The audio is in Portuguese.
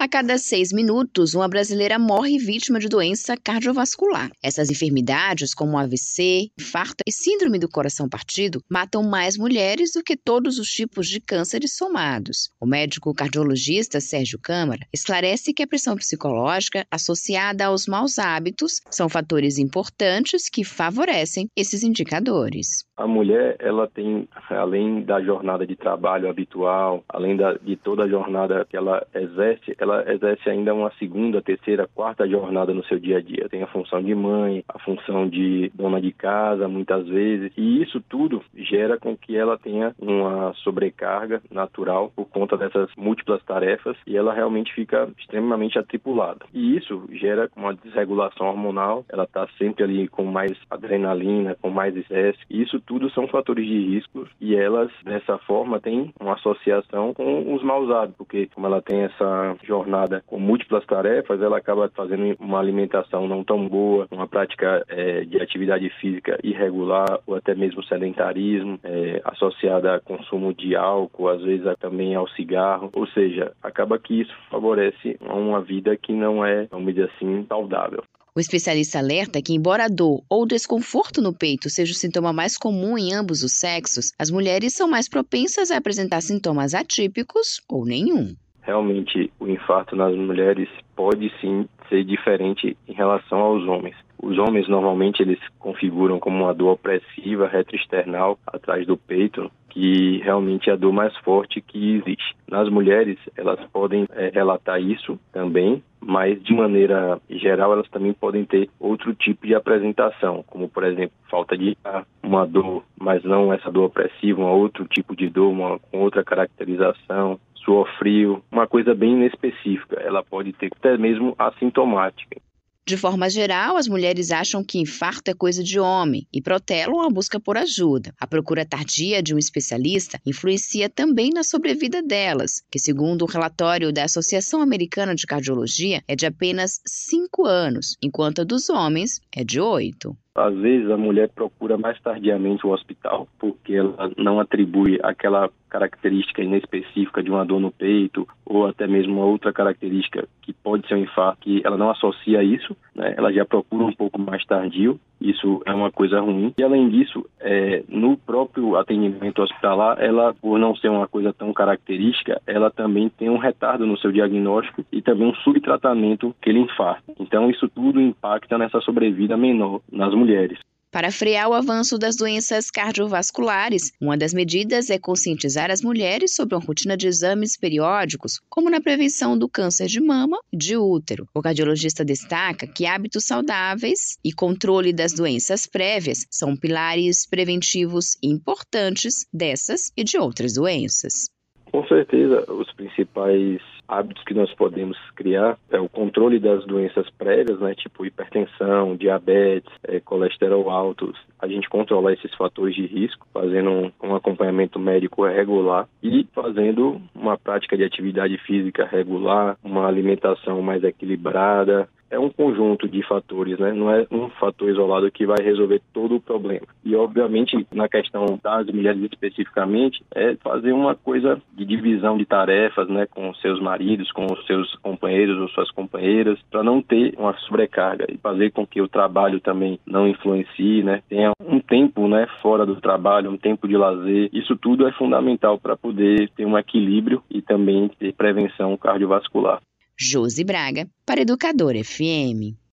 A cada seis minutos, uma brasileira morre vítima de doença cardiovascular. Essas enfermidades, como AVC, infarto e síndrome do coração partido, matam mais mulheres do que todos os tipos de cânceres somados. O médico cardiologista Sérgio Câmara esclarece que a pressão psicológica associada aos maus hábitos são fatores importantes que favorecem esses indicadores. A mulher, ela tem, além da jornada de trabalho habitual, além da, de toda a jornada que ela exerce, ela exerce ainda uma segunda, terceira, quarta jornada no seu dia a dia. Tem a função de mãe, a função de dona de casa, muitas vezes, e isso tudo gera com que ela tenha uma sobrecarga natural por conta dessas múltiplas tarefas e ela realmente fica extremamente atripulada. E isso gera uma desregulação hormonal, ela está sempre ali com mais adrenalina, com mais estresse, e isso tudo são fatores de risco e elas, dessa forma, têm uma associação com os maus hábitos, porque como ela tem essa jornada com múltiplas tarefas, ela acaba fazendo uma alimentação não tão boa, uma prática é, de atividade física irregular ou até mesmo sedentarismo, é, associada a consumo de álcool, às vezes também ao cigarro, ou seja, acaba que isso favorece uma vida que não é, vamos dizer assim, saudável. O especialista alerta que, embora a dor ou desconforto no peito seja o sintoma mais comum em ambos os sexos, as mulheres são mais propensas a apresentar sintomas atípicos ou nenhum. Realmente, o infarto nas mulheres pode sim ser diferente em relação aos homens. Os homens normalmente eles configuram como uma dor opressiva retroesternal atrás do peito, que realmente é a dor mais forte que existe. Nas mulheres, elas podem é, relatar isso também, mas de maneira geral elas também podem ter outro tipo de apresentação, como por exemplo falta de ar, uma dor, mas não essa dor opressiva, um outro tipo de dor, uma com outra caracterização, suor frio, uma coisa bem inespecífica. Ela pode ter até mesmo assintomática. De forma geral, as mulheres acham que infarto é coisa de homem e protelam a busca por ajuda. A procura tardia de um especialista influencia também na sobrevida delas, que, segundo o um relatório da Associação Americana de Cardiologia, é de apenas 5 anos, enquanto a dos homens é de 8. Às vezes a mulher procura mais tardiamente o hospital porque ela não atribui aquela característica inespecífica de uma dor no peito ou até mesmo uma outra característica que pode ser um infarto, que ela não associa isso, né? ela já procura um pouco mais tardio, isso é uma coisa ruim. E além disso, é, no próprio atendimento hospitalar, ela, por não ser uma coisa tão característica, ela também tem um retardo no seu diagnóstico e também um subtratamento que ele infarto. Então isso tudo impacta nessa sobrevida menor nas mulheres. Para frear o avanço das doenças cardiovasculares, uma das medidas é conscientizar as mulheres sobre uma rotina de exames periódicos, como na prevenção do câncer de mama e de útero. O cardiologista destaca que hábitos saudáveis e controle das doenças prévias são pilares preventivos importantes dessas e de outras doenças. Com certeza, os principais hábitos que nós podemos criar é o controle das doenças prévias, né, tipo hipertensão, diabetes, é, colesterol alto. A gente controlar esses fatores de risco, fazendo um, um acompanhamento médico regular e fazendo uma prática de atividade física regular, uma alimentação mais equilibrada, é um conjunto de fatores, né? Não é um fator isolado que vai resolver todo o problema. E, obviamente, na questão das mulheres especificamente, é fazer uma coisa de divisão de tarefas, né? Com seus maridos, com os seus companheiros ou suas companheiras, para não ter uma sobrecarga e fazer com que o trabalho também não influencie, né? Tenha um tempo, né? Fora do trabalho, um tempo de lazer. Isso tudo é fundamental para poder ter um equilíbrio e também ter prevenção cardiovascular. Josi Braga, para Educador FM.